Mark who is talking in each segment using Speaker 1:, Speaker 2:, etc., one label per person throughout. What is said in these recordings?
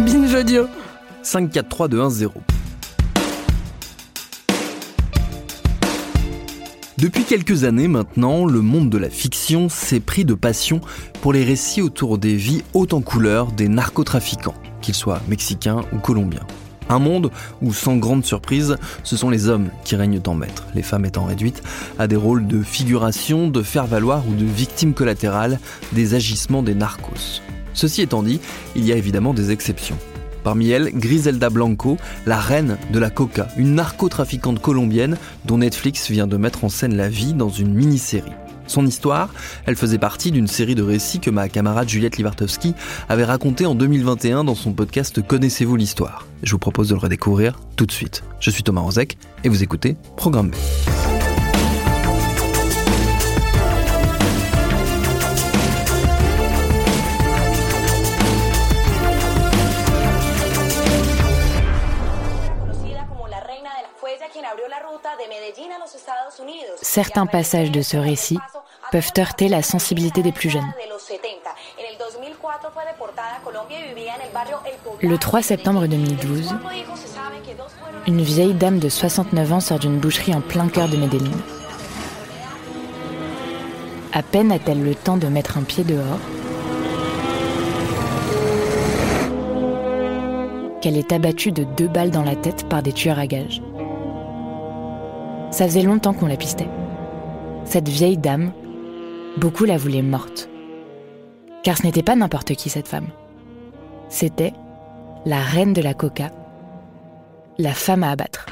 Speaker 1: Binge audio.
Speaker 2: 5, 4, 3, 2, 1, 0. Depuis quelques années maintenant, le monde de la fiction s'est pris de passion pour les récits autour des vies hautes en couleur des narcotrafiquants, qu'ils soient mexicains ou colombiens. Un monde où, sans grande surprise, ce sont les hommes qui règnent en maître, les femmes étant réduites à des rôles de figuration, de faire-valoir ou de victimes collatérales des agissements des narcos. Ceci étant dit, il y a évidemment des exceptions. Parmi elles, Griselda Blanco, la reine de la coca, une narcotrafiquante colombienne dont Netflix vient de mettre en scène la vie dans une mini-série. Son histoire, elle faisait partie d'une série de récits que ma camarade Juliette Livartowski avait raconté en 2021 dans son podcast Connaissez-vous l'histoire Je vous propose de le redécouvrir tout de suite. Je suis Thomas Rozek et vous écoutez Programme B.
Speaker 1: Certains passages de ce récit peuvent heurter la sensibilité des plus jeunes.
Speaker 3: De los 70. En el 2004 fue deportada a Colombia y vivía en el barrio El Poblado.
Speaker 1: Le 3 septembre 2012,
Speaker 3: Cuatro hijos se sabe que dos fueron
Speaker 1: une vieille dame de 69 ans sort d'une boucherie en plein cœur de Medellín. À peine a-t-elle le temps de mettre un pied dehors qu'elle est abattue de deux balles dans la tête par des tueurs à gages. Ça faisait longtemps qu'on la pistait. Cette vieille dame, beaucoup la voulaient morte. Car ce n'était pas n'importe qui cette femme. C'était la reine de la coca, la femme à abattre.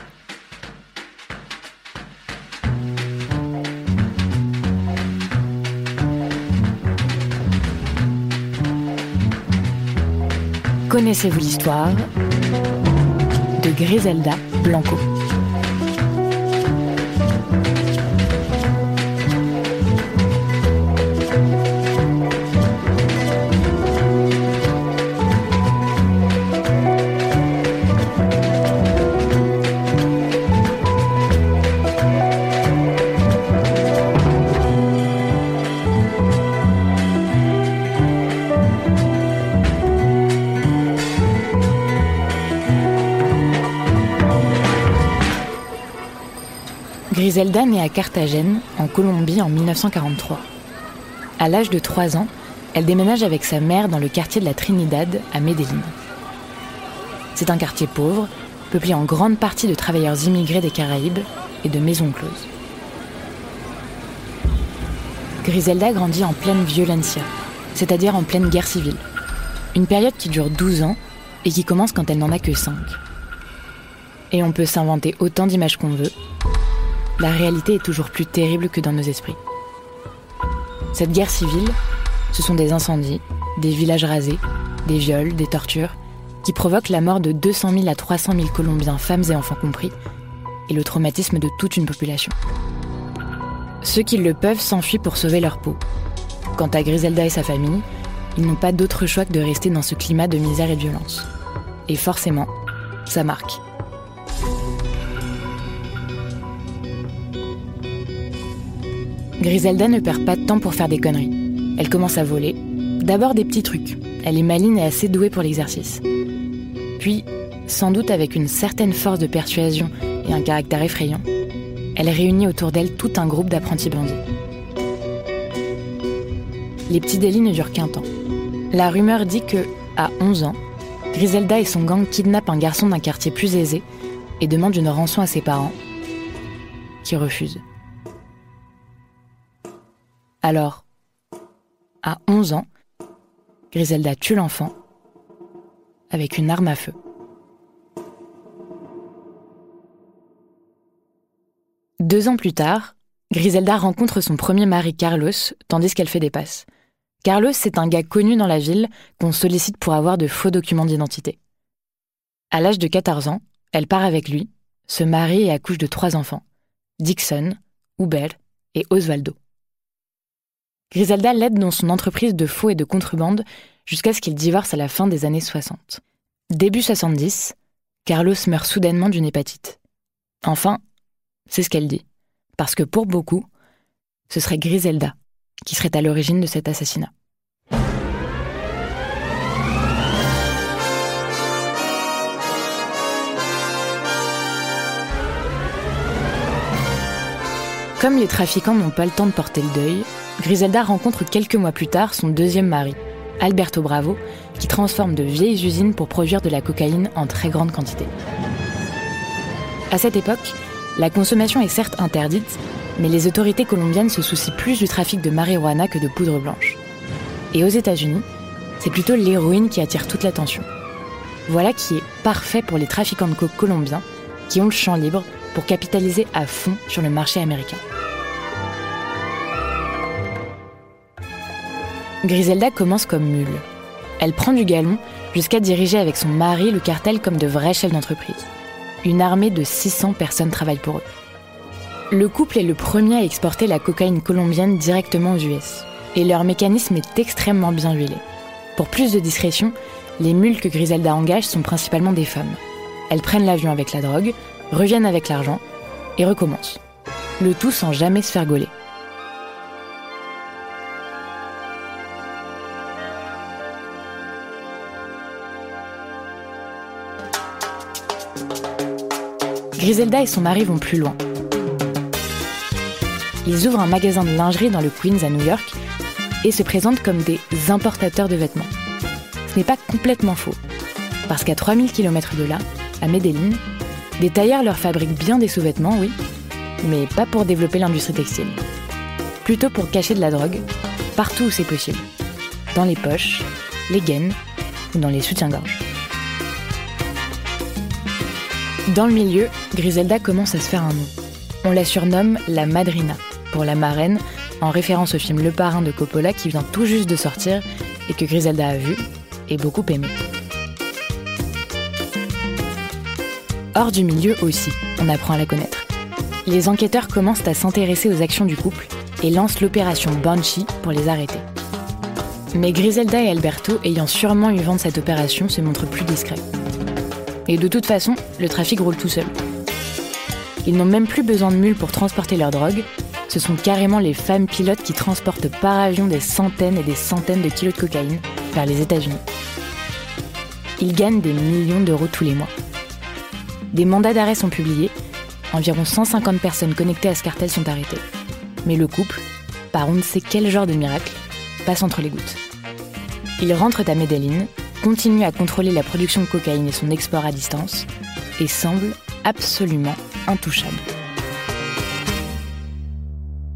Speaker 1: Connaissez-vous l'histoire de Griselda Blanco? Griselda naît à Carthagène, en Colombie, en 1943. À l'âge de 3 ans, elle déménage avec sa mère dans le quartier de la Trinidad, à Medellín. C'est un quartier pauvre, peuplé en grande partie de travailleurs immigrés des Caraïbes et de maisons closes. Griselda grandit en pleine violencia, c'est-à-dire en pleine guerre civile. Une période qui dure 12 ans et qui commence quand elle n'en a que 5. Et on peut s'inventer autant d'images qu'on veut, la réalité est toujours plus terrible que dans nos esprits. Cette guerre civile, ce sont des incendies, des villages rasés, des viols, des tortures, qui provoquent la mort de 200 000 à 300 000 Colombiens, femmes et enfants compris, et le traumatisme de toute une population. Ceux qui le peuvent s'enfuient pour sauver leur peau. Quant à Griselda et sa famille, ils n'ont pas d'autre choix que de rester dans ce climat de misère et de violence. Et forcément, ça marque. Griselda ne perd pas de temps pour faire des conneries. Elle commence à voler. D'abord des petits trucs. Elle est maline et assez douée pour l'exercice. Puis, sans doute avec une certaine force de persuasion et un caractère effrayant, elle réunit autour d'elle tout un groupe d'apprentis bandits. Les petits délits ne durent qu'un temps. La rumeur dit que, à 11 ans, Griselda et son gang kidnappent un garçon d'un quartier plus aisé et demandent une rançon à ses parents, qui refusent. Alors, à 11 ans, Griselda tue l'enfant avec une arme à feu. Deux ans plus tard, Griselda rencontre son premier mari Carlos tandis qu'elle fait des passes. Carlos, c'est un gars connu dans la ville qu'on sollicite pour avoir de faux documents d'identité. À l'âge de 14 ans, elle part avec lui, se marie et accouche de trois enfants Dixon, Hubert et Osvaldo. Griselda l'aide dans son entreprise de faux et de contrebande jusqu'à ce qu'il divorce à la fin des années 60. Début 70, Carlos meurt soudainement d'une hépatite. Enfin, c'est ce qu'elle dit. Parce que pour beaucoup, ce serait Griselda qui serait à l'origine de cet assassinat. Comme les trafiquants n'ont pas le temps de porter le deuil, Griselda rencontre quelques mois plus tard son deuxième mari, Alberto Bravo, qui transforme de vieilles usines pour produire de la cocaïne en très grande quantité. À cette époque, la consommation est certes interdite, mais les autorités colombiennes se soucient plus du trafic de marijuana que de poudre blanche. Et aux États-Unis, c'est plutôt l'héroïne qui attire toute l'attention. Voilà qui est parfait pour les trafiquants de coke colombiens qui ont le champ libre pour capitaliser à fond sur le marché américain. Griselda commence comme mule. Elle prend du galon jusqu'à diriger avec son mari le cartel comme de vrais chefs d'entreprise. Une armée de 600 personnes travaille pour eux. Le couple est le premier à exporter la cocaïne colombienne directement aux US. Et leur mécanisme est extrêmement bien huilé. Pour plus de discrétion, les mules que Griselda engage sont principalement des femmes. Elles prennent l'avion avec la drogue, reviennent avec l'argent et recommencent. Le tout sans jamais se faire gauler. Griselda et son mari vont plus loin. Ils ouvrent un magasin de lingerie dans le Queens à New York et se présentent comme des importateurs de vêtements. Ce n'est pas complètement faux, parce qu'à 3000 km de là, à Medellin, des tailleurs leur fabriquent bien des sous-vêtements, oui, mais pas pour développer l'industrie textile. Plutôt pour cacher de la drogue, partout où c'est possible. Dans les poches, les gaines ou dans les soutiens-gorge. Dans le milieu, Griselda commence à se faire un nom. On la surnomme la Madrina, pour la marraine, en référence au film Le Parrain de Coppola qui vient tout juste de sortir et que Griselda a vu et beaucoup aimé. hors du milieu aussi, on apprend à la connaître. Les enquêteurs commencent à s'intéresser aux actions du couple et lancent l'opération Banshee pour les arrêter. Mais Griselda et Alberto, ayant sûrement eu vent de cette opération, se montrent plus discrets. Et de toute façon, le trafic roule tout seul. Ils n'ont même plus besoin de mules pour transporter leur drogue, ce sont carrément les femmes pilotes qui transportent par avion des centaines et des centaines de kilos de cocaïne vers les États-Unis. Ils gagnent des millions d'euros tous les mois. Des mandats d'arrêt sont publiés. Environ 150 personnes connectées à ce cartel sont arrêtées. Mais le couple, par on ne sait quel genre de miracle, passe entre les gouttes. Ils rentrent à Medellin, continuent à contrôler la production de cocaïne et son export à distance, et semblent absolument intouchables.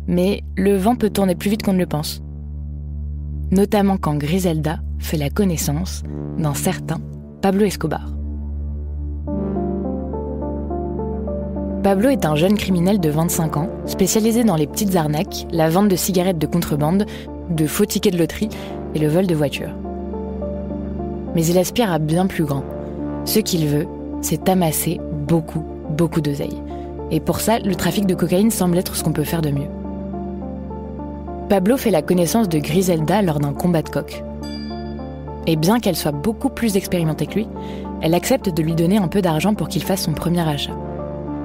Speaker 1: Mais le vent peut tourner plus vite qu'on ne le pense. Notamment quand Griselda fait la connaissance d'un certain Pablo Escobar. Pablo est un jeune criminel de 25 ans, spécialisé dans les petites arnaques, la vente de cigarettes de contrebande, de faux tickets de loterie et le vol de voitures. Mais il aspire à bien plus grand. Ce qu'il veut, c'est amasser beaucoup, beaucoup d'oseille. Et pour ça, le trafic de cocaïne semble être ce qu'on peut faire de mieux. Pablo fait la connaissance de Griselda lors d'un combat de coq. Et bien qu'elle soit beaucoup plus expérimentée que lui, elle accepte de lui donner un peu d'argent pour qu'il fasse son premier achat.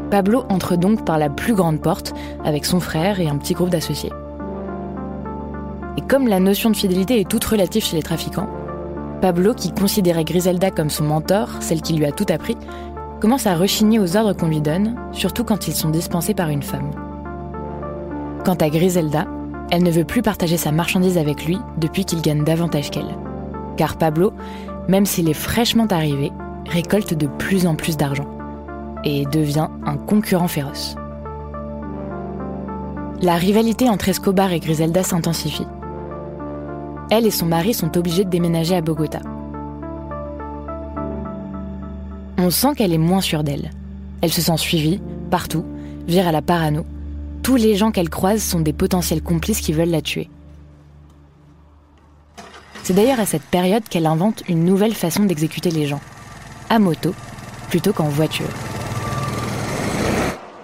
Speaker 1: Pablo entre donc par la plus grande porte avec son frère et un petit groupe d'associés. Et comme la notion de fidélité est toute relative chez les trafiquants, Pablo, qui considérait Griselda comme son mentor, celle qui lui a tout appris, commence à rechigner aux ordres qu'on lui donne, surtout quand ils sont dispensés par une femme. Quant à Griselda, elle ne veut plus partager sa marchandise avec lui depuis qu'il gagne davantage qu'elle. Car Pablo, même s'il est fraîchement arrivé, récolte de plus en plus d'argent et devient un concurrent féroce. La rivalité entre Escobar et Griselda s'intensifie. Elle et son mari sont obligés de déménager à Bogota. On sent qu'elle est moins sûre d'elle. Elle se sent suivie, partout, vire à la parano. tous les gens qu'elle croise sont des potentiels complices qui veulent la tuer. C'est d'ailleurs à cette période qu'elle invente une nouvelle façon d'exécuter les gens, à moto plutôt qu'en voiture.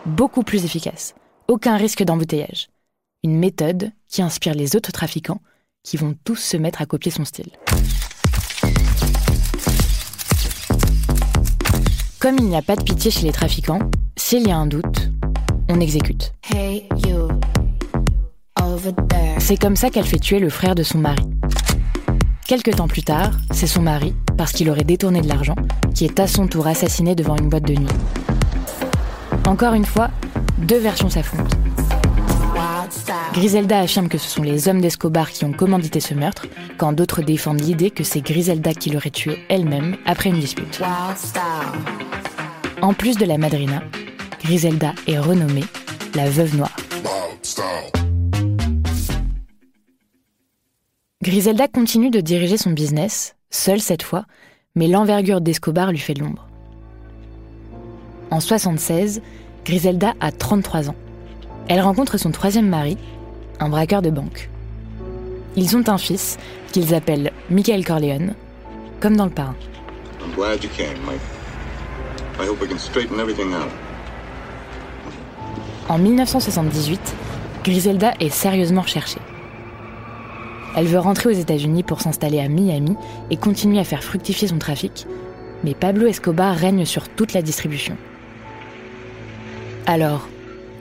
Speaker 1: Beaucoup plus efficace, aucun risque d'embouteillage. Une méthode qui inspire les autres trafiquants qui vont tous se mettre à copier son style. Comme il n'y a pas de pitié chez les trafiquants, s'il y a un doute, on exécute. C'est comme ça qu'elle fait tuer le frère de son mari. Quelque temps plus tard, c'est son mari, parce qu'il aurait détourné de l'argent, qui est à son tour assassiné devant une boîte de nuit. Encore une fois, deux versions s'affrontent. Griselda affirme que ce sont les hommes d'Escobar qui ont commandité ce meurtre, quand d'autres défendent l'idée que c'est Griselda qui l'aurait tué elle-même après une dispute. En plus de la madrina, Griselda est renommée la veuve noire. Griselda continue de diriger son business, seule cette fois, mais l'envergure d'Escobar lui fait de l'ombre. En 76, Griselda a 33 ans. Elle rencontre son troisième mari, un braqueur de banque. Ils ont un fils qu'ils appellent Michael Corleone, comme dans le parrain. En 1978, Griselda est sérieusement recherchée. Elle veut rentrer aux États-Unis pour s'installer à Miami et continuer à faire fructifier son trafic, mais Pablo Escobar règne sur toute la distribution. Alors,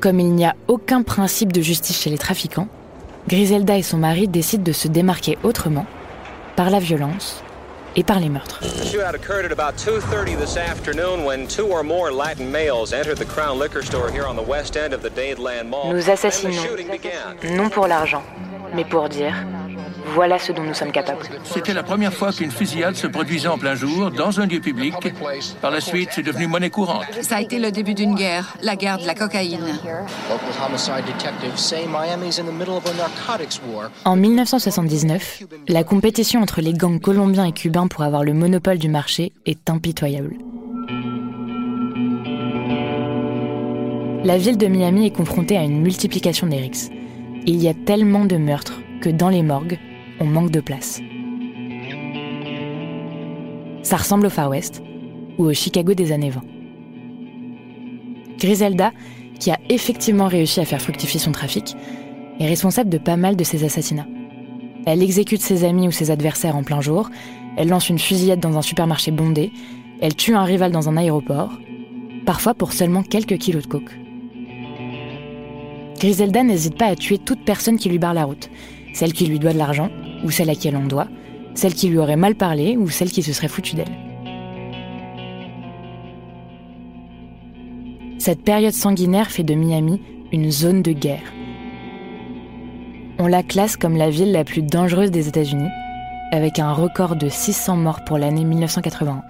Speaker 1: comme il n'y a aucun principe de justice chez les trafiquants, Griselda et son mari décident de se démarquer autrement, par la violence et par les meurtres. Nous assassinons, non pour l'argent, mais pour dire voilà ce dont nous sommes capables.
Speaker 4: C'était la première fois qu'une fusillade se produisait en plein jour, dans un lieu public. Par la suite, c'est devenu monnaie courante.
Speaker 5: Ça a été le début d'une guerre, la guerre de la cocaïne.
Speaker 1: En 1979, la compétition entre les gangs colombiens et cubains pour avoir le monopole du marché est impitoyable. La ville de Miami est confrontée à une multiplication des rixes. Il y a tellement de meurtres que dans les morgues, on manque de place. Ça ressemble au Far West ou au Chicago des années 20. Griselda, qui a effectivement réussi à faire fructifier son trafic, est responsable de pas mal de ces assassinats. Elle exécute ses amis ou ses adversaires en plein jour, elle lance une fusillade dans un supermarché bondé, elle tue un rival dans un aéroport, parfois pour seulement quelques kilos de coke. Griselda n'hésite pas à tuer toute personne qui lui barre la route, celle qui lui doit de l'argent, ou celle à qui elle en doit, celle qui lui aurait mal parlé, ou celle qui se serait foutue d'elle. Cette période sanguinaire fait de Miami une zone de guerre. On la classe comme la ville la plus dangereuse des États-Unis, avec un record de 600 morts pour l'année 1981.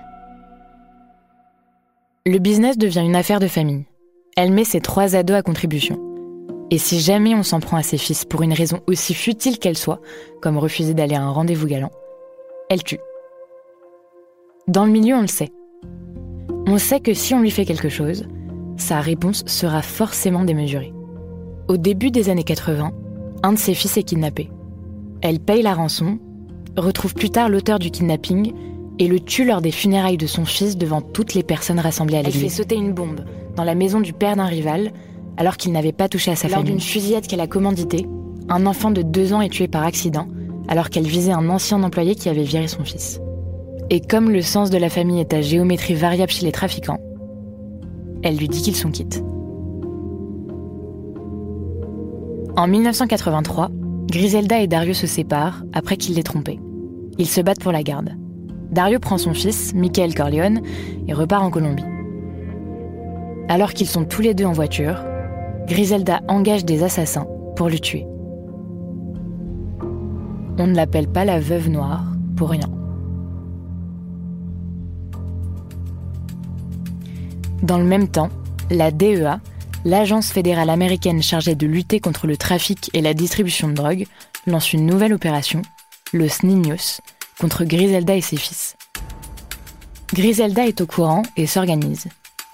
Speaker 1: Le business devient une affaire de famille. Elle met ses trois ados à contribution. Et si jamais on s'en prend à ses fils pour une raison aussi futile qu'elle soit, comme refuser d'aller à un rendez-vous galant, elle tue. Dans le milieu, on le sait. On sait que si on lui fait quelque chose, sa réponse sera forcément démesurée. Au début des années 80, un de ses fils est kidnappé. Elle paye la rançon, retrouve plus tard l'auteur du kidnapping et le tue lors des funérailles de son fils devant toutes les personnes rassemblées à l'église. Elle fait sauter une bombe dans la maison du père d'un rival alors qu'il n'avait pas touché à sa famille. Lors d'une fusillade qu'elle a commanditée, un enfant de deux ans est tué par accident, alors qu'elle visait un ancien employé qui avait viré son fils. Et comme le sens de la famille est à géométrie variable chez les trafiquants, elle lui dit qu'ils sont quittes. En 1983, Griselda et Dario se séparent après qu'il l'ait trompée. Ils se battent pour la garde. Dario prend son fils, Michael Corleone, et repart en Colombie. Alors qu'ils sont tous les deux en voiture, Griselda engage des assassins pour le tuer. On ne l'appelle pas la veuve noire pour rien. Dans le même temps, la DEA, l'agence fédérale américaine chargée de lutter contre le trafic et la distribution de drogue, lance une nouvelle opération, le Niños, contre Griselda et ses fils. Griselda est au courant et s'organise.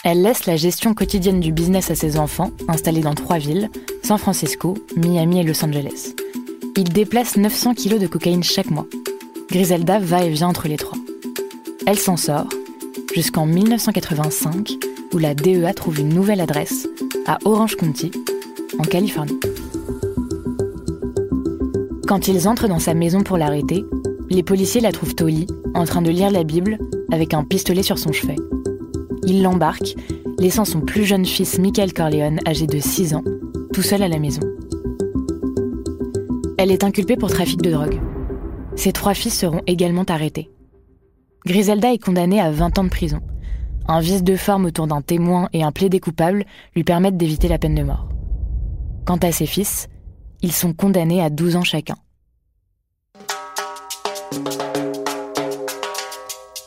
Speaker 1: Elle laisse la gestion quotidienne du business à ses enfants, installés dans trois villes, San Francisco, Miami et Los Angeles. Ils déplacent 900 kilos de cocaïne chaque mois. Griselda va et vient entre les trois. Elle s'en sort jusqu'en 1985, où la DEA trouve une nouvelle adresse, à Orange County, en Californie. Quand ils entrent dans sa maison pour l'arrêter, les policiers la trouvent au lit, en train de lire la Bible, avec un pistolet sur son chevet. Ils l'embarquent, laissant son plus jeune fils Michael Corleone, âgé de 6 ans, tout seul à la maison. Elle est inculpée pour trafic de drogue. Ses trois fils seront également arrêtés. Griselda est condamnée à 20 ans de prison. Un vice de forme autour d'un témoin et un plaidé coupable lui permettent d'éviter la peine de mort. Quant à ses fils, ils sont condamnés à 12 ans chacun.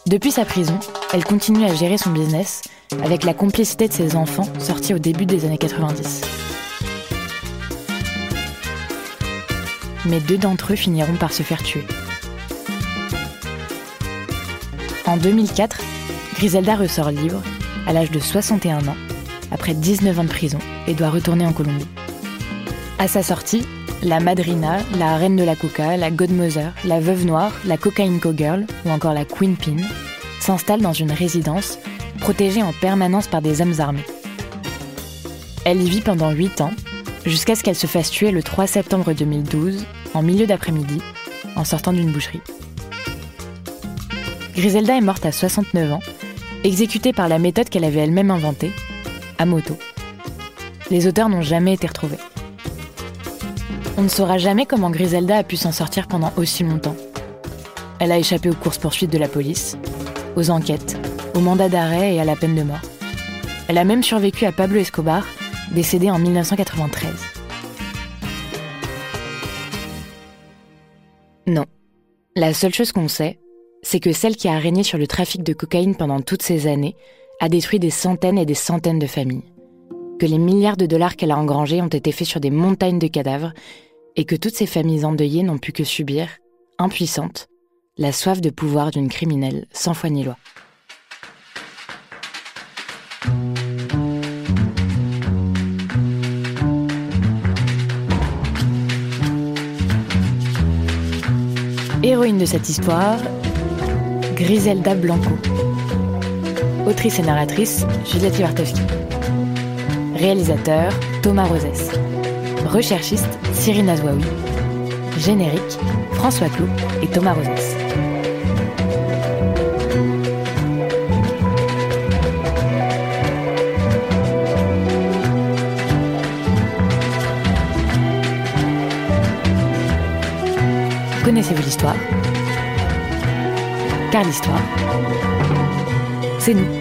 Speaker 1: Depuis sa prison, elle continue à gérer son business avec la complicité de ses enfants sortis au début des années 90. Mais deux d'entre eux finiront par se faire tuer. En 2004, Griselda ressort libre, à l'âge de 61 ans, après 19 ans de prison, et doit retourner en Colombie. À sa sortie, la Madrina, la Reine de la Coca, la Godmother, la Veuve Noire, la Cocaine Co-Girl ou encore la Queen Pin s'installent dans une résidence protégée en permanence par des hommes armés. Elle y vit pendant 8 ans, jusqu'à ce qu'elle se fasse tuer le 3 septembre 2012, en milieu d'après-midi, en sortant d'une boucherie. Griselda est morte à 69 ans, exécutée par la méthode qu'elle avait elle-même inventée, à moto. Les auteurs n'ont jamais été retrouvés. On ne saura jamais comment Griselda a pu s'en sortir pendant aussi longtemps. Elle a échappé aux courses-poursuites de la police, aux enquêtes, au mandat d'arrêt et à la peine de mort. Elle a même survécu à Pablo Escobar, décédé en 1993. Non. La seule chose qu'on sait, c'est que celle qui a régné sur le trafic de cocaïne pendant toutes ces années a détruit des centaines et des centaines de familles. Que les milliards de dollars qu'elle a engrangés ont été faits sur des montagnes de cadavres et que toutes ces familles endeuillées n'ont pu que subir, impuissantes, la soif de pouvoir d'une criminelle sans foi ni loi. Héroïne de cette histoire, Griselda Blanco. Autrice et narratrice, Juliette Iwartowski. Réalisateur, Thomas Rosès. Recherchiste, Cyril Nazwaoui. Générique, François Clou et Thomas Rosès. Connaissez-vous l'histoire? Car l'histoire, c'est nous.